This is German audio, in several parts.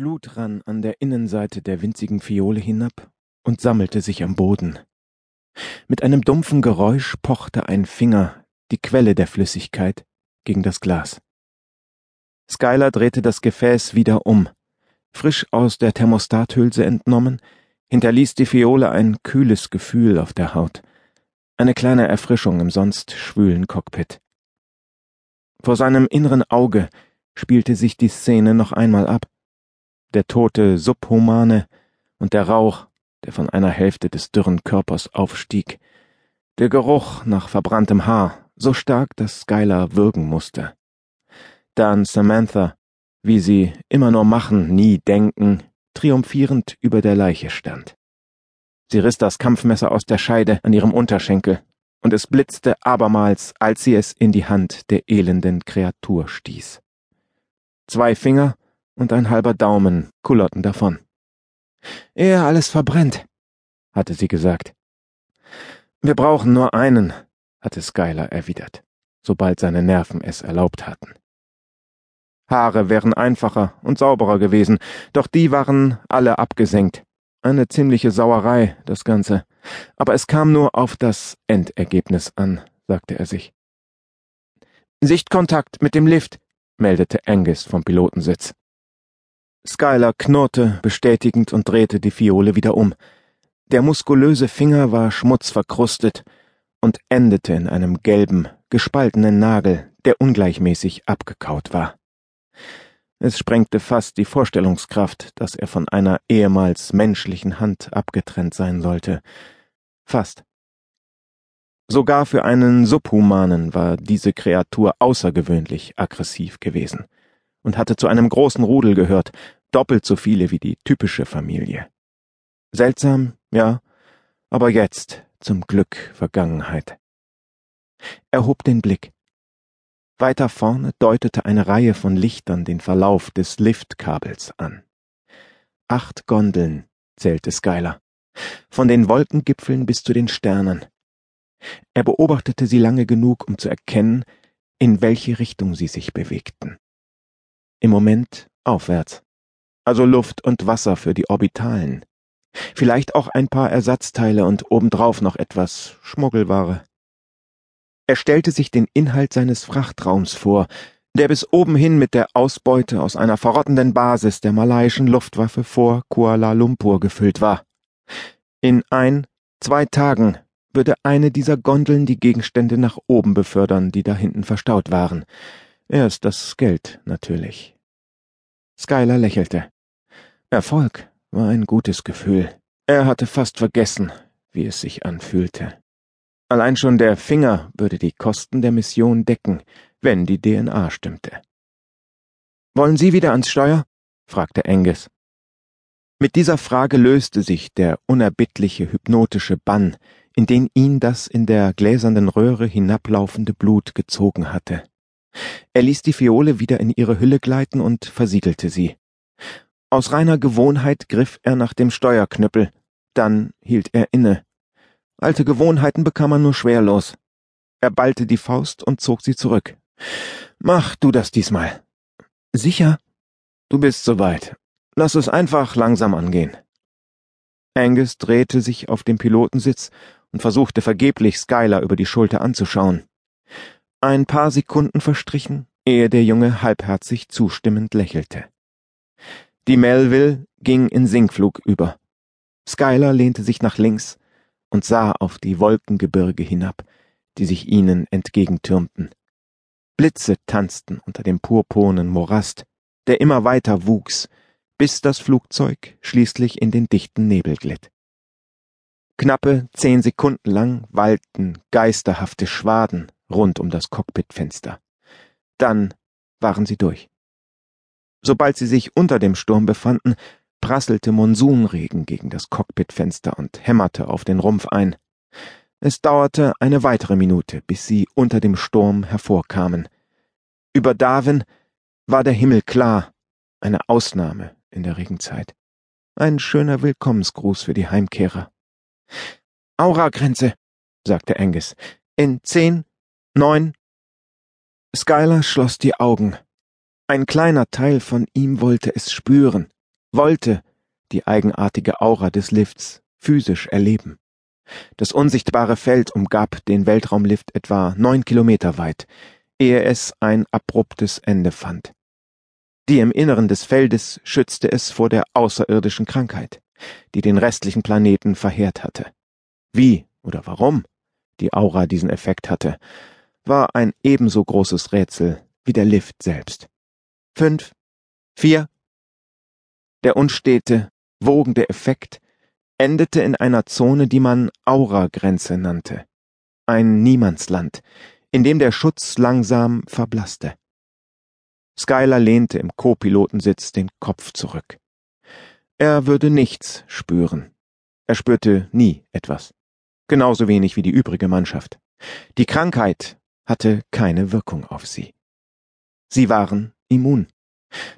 Blut rann an der Innenseite der winzigen Fiole hinab und sammelte sich am Boden. Mit einem dumpfen Geräusch pochte ein Finger, die Quelle der Flüssigkeit, gegen das Glas. Skylar drehte das Gefäß wieder um. Frisch aus der Thermostathülse entnommen, hinterließ die Fiole ein kühles Gefühl auf der Haut. Eine kleine Erfrischung im sonst schwülen Cockpit. Vor seinem inneren Auge spielte sich die Szene noch einmal ab. Der tote Subhumane und der Rauch, der von einer Hälfte des dürren Körpers aufstieg. Der Geruch nach verbranntem Haar, so stark, dass Skylar würgen musste. Dann Samantha, wie sie immer nur machen, nie denken, triumphierend über der Leiche stand. Sie riss das Kampfmesser aus der Scheide an ihrem Unterschenkel, und es blitzte abermals, als sie es in die Hand der elenden Kreatur stieß. Zwei Finger und ein halber Daumen kullerten davon. Ehe alles verbrennt, hatte sie gesagt. Wir brauchen nur einen, hatte Skylar erwidert, sobald seine Nerven es erlaubt hatten. Haare wären einfacher und sauberer gewesen, doch die waren alle abgesenkt. Eine ziemliche Sauerei, das Ganze. Aber es kam nur auf das Endergebnis an, sagte er sich. Sichtkontakt mit dem Lift, meldete Angus vom Pilotensitz. Skylar knurrte bestätigend und drehte die Fiole wieder um. Der muskulöse Finger war schmutzverkrustet und endete in einem gelben, gespaltenen Nagel, der ungleichmäßig abgekaut war. Es sprengte fast die Vorstellungskraft, dass er von einer ehemals menschlichen Hand abgetrennt sein sollte. Fast. Sogar für einen Subhumanen war diese Kreatur außergewöhnlich aggressiv gewesen und hatte zu einem großen Rudel gehört, doppelt so viele wie die typische Familie. Seltsam, ja, aber jetzt zum Glück Vergangenheit. Er hob den Blick. Weiter vorne deutete eine Reihe von Lichtern den Verlauf des Liftkabels an. Acht Gondeln, zählte Skylar, von den Wolkengipfeln bis zu den Sternen. Er beobachtete sie lange genug, um zu erkennen, in welche Richtung sie sich bewegten. Im Moment aufwärts. Also Luft und Wasser für die Orbitalen. Vielleicht auch ein paar Ersatzteile und obendrauf noch etwas Schmuggelware. Er stellte sich den Inhalt seines Frachtraums vor, der bis oben hin mit der Ausbeute aus einer verrottenden Basis der malaiischen Luftwaffe vor Kuala Lumpur gefüllt war. In ein, zwei Tagen würde eine dieser Gondeln die Gegenstände nach oben befördern, die da hinten verstaut waren. Erst das Geld, natürlich. Skylar lächelte. Erfolg war ein gutes Gefühl. Er hatte fast vergessen, wie es sich anfühlte. Allein schon der Finger würde die Kosten der Mission decken, wenn die DNA stimmte. Wollen Sie wieder ans Steuer? fragte Angus. Mit dieser Frage löste sich der unerbittliche hypnotische Bann, in den ihn das in der gläsernen Röhre hinablaufende Blut gezogen hatte. Er ließ die Fiole wieder in ihre Hülle gleiten und versiegelte sie. Aus reiner Gewohnheit griff er nach dem Steuerknüppel, dann hielt er inne. Alte Gewohnheiten bekam man nur schwerlos. Er ballte die Faust und zog sie zurück. Mach du das diesmal. Sicher? Du bist soweit. Lass es einfach langsam angehen. Angus drehte sich auf dem Pilotensitz und versuchte vergeblich Skylar über die Schulter anzuschauen. Ein paar Sekunden verstrichen, ehe der Junge halbherzig zustimmend lächelte. Die Melville ging in Sinkflug über. Skylar lehnte sich nach links und sah auf die Wolkengebirge hinab, die sich ihnen entgegentürmten. Blitze tanzten unter dem purpurnen Morast, der immer weiter wuchs, bis das Flugzeug schließlich in den dichten Nebel glitt. Knappe zehn Sekunden lang wallten geisterhafte Schwaden rund um das Cockpitfenster. Dann waren sie durch. Sobald sie sich unter dem Sturm befanden, prasselte Monsunregen gegen das Cockpitfenster und hämmerte auf den Rumpf ein. Es dauerte eine weitere Minute, bis sie unter dem Sturm hervorkamen. Über Darwin war der Himmel klar, eine Ausnahme in der Regenzeit. Ein schöner Willkommensgruß für die Heimkehrer. Aura-Grenze, sagte Angus. In zehn, Neun. Skylar schloss die Augen. Ein kleiner Teil von ihm wollte es spüren, wollte die eigenartige Aura des Lifts physisch erleben. Das unsichtbare Feld umgab den Weltraumlift etwa neun Kilometer weit, ehe es ein abruptes Ende fand. Die im Inneren des Feldes schützte es vor der außerirdischen Krankheit, die den restlichen Planeten verheert hatte. Wie oder warum die Aura diesen Effekt hatte, war ein ebenso großes Rätsel wie der Lift selbst. Fünf, vier. Der unstete, wogende Effekt endete in einer Zone, die man Auragrenze nannte. Ein Niemandsland, in dem der Schutz langsam verblasste. Skyler lehnte im Co-Pilotensitz den Kopf zurück. Er würde nichts spüren. Er spürte nie etwas. Genauso wenig wie die übrige Mannschaft. Die Krankheit hatte keine Wirkung auf sie. Sie waren immun.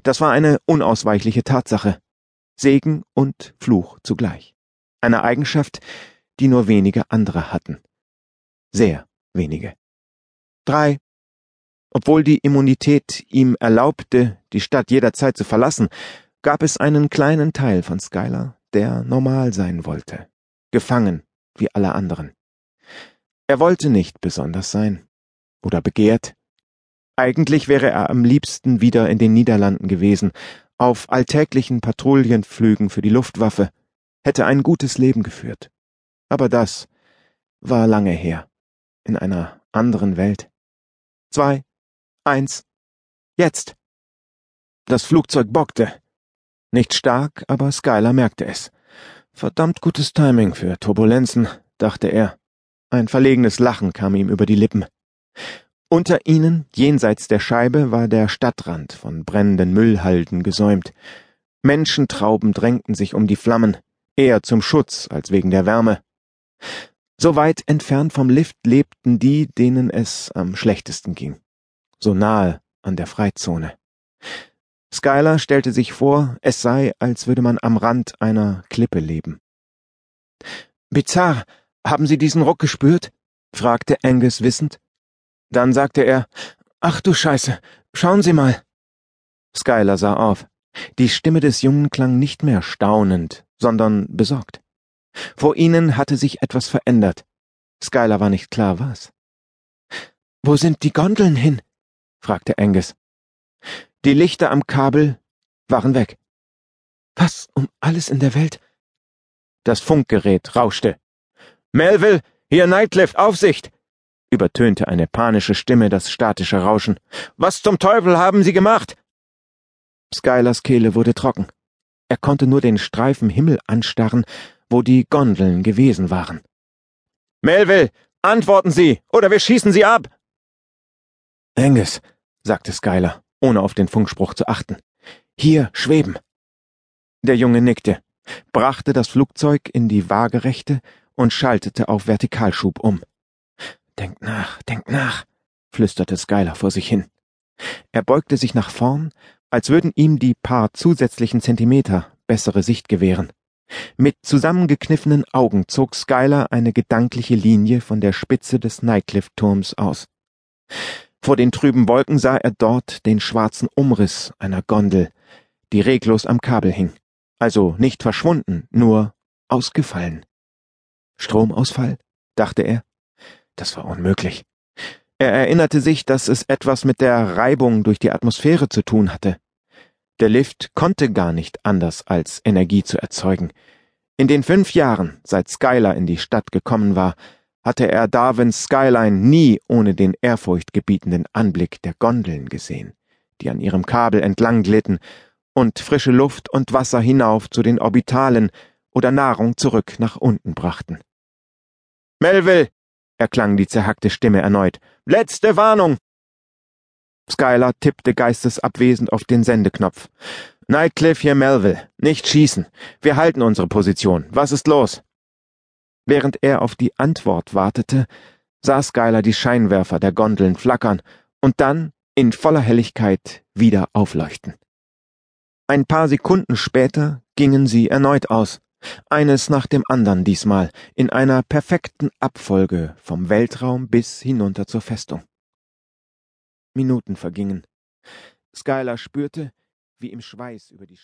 Das war eine unausweichliche Tatsache. Segen und Fluch zugleich. Eine Eigenschaft, die nur wenige andere hatten. Sehr wenige. Drei. Obwohl die Immunität ihm erlaubte, die Stadt jederzeit zu verlassen, gab es einen kleinen Teil von Skylar, der normal sein wollte. Gefangen, wie alle anderen. Er wollte nicht besonders sein. Oder begehrt. Eigentlich wäre er am liebsten wieder in den Niederlanden gewesen, auf alltäglichen Patrouillenflügen für die Luftwaffe, hätte ein gutes Leben geführt. Aber das war lange her, in einer anderen Welt. Zwei, eins, jetzt. Das Flugzeug bockte. Nicht stark, aber Skylar merkte es. Verdammt gutes Timing für Turbulenzen, dachte er. Ein verlegenes Lachen kam ihm über die Lippen. Unter ihnen, jenseits der Scheibe, war der Stadtrand von brennenden Müllhalden gesäumt. Menschentrauben drängten sich um die Flammen, eher zum Schutz als wegen der Wärme. So weit entfernt vom Lift lebten die, denen es am schlechtesten ging. So nahe an der Freizone. Skylar stellte sich vor, es sei, als würde man am Rand einer Klippe leben. Bizarr, haben Sie diesen Ruck gespürt? fragte Angus wissend. Dann sagte er, Ach du Scheiße, schauen Sie mal. Skylar sah auf. Die Stimme des Jungen klang nicht mehr staunend, sondern besorgt. Vor ihnen hatte sich etwas verändert. Skylar war nicht klar, was. Wo sind die Gondeln hin? fragte Angus. Die Lichter am Kabel waren weg. Was um alles in der Welt? Das Funkgerät rauschte. Melville, hier Nightcliff, Aufsicht! Übertönte eine panische Stimme das statische Rauschen. Was zum Teufel haben Sie gemacht? Skylers Kehle wurde trocken. Er konnte nur den Streifen Himmel anstarren, wo die Gondeln gewesen waren. Melville, antworten Sie, oder wir schießen Sie ab! Angus, sagte Skyler, ohne auf den Funkspruch zu achten. Hier schweben. Der Junge nickte, brachte das Flugzeug in die Waagerechte und schaltete auf Vertikalschub um. Denk nach, denk nach, flüsterte Skyler vor sich hin. Er beugte sich nach vorn, als würden ihm die paar zusätzlichen Zentimeter bessere Sicht gewähren. Mit zusammengekniffenen Augen zog Skyler eine gedankliche Linie von der Spitze des Nightcliff-Turms aus. Vor den trüben Wolken sah er dort den schwarzen Umriss einer Gondel, die reglos am Kabel hing. Also nicht verschwunden, nur ausgefallen. Stromausfall? dachte er. Das war unmöglich. Er erinnerte sich, dass es etwas mit der Reibung durch die Atmosphäre zu tun hatte. Der Lift konnte gar nicht anders als Energie zu erzeugen. In den fünf Jahren, seit Skylar in die Stadt gekommen war, hatte er Darwins Skyline nie ohne den ehrfurchtgebietenden Anblick der Gondeln gesehen, die an ihrem Kabel entlang glitten und frische Luft und Wasser hinauf zu den Orbitalen oder Nahrung zurück nach unten brachten. Melville, erklang die zerhackte Stimme erneut. Letzte Warnung! Skylar tippte geistesabwesend auf den Sendeknopf. Nightcliff hier Melville. Nicht schießen. Wir halten unsere Position. Was ist los? Während er auf die Antwort wartete, sah Skylar die Scheinwerfer der Gondeln flackern und dann in voller Helligkeit wieder aufleuchten. Ein paar Sekunden später gingen sie erneut aus eines nach dem andern diesmal, in einer perfekten Abfolge vom Weltraum bis hinunter zur Festung. Minuten vergingen. Skylar spürte, wie ihm Schweiß über die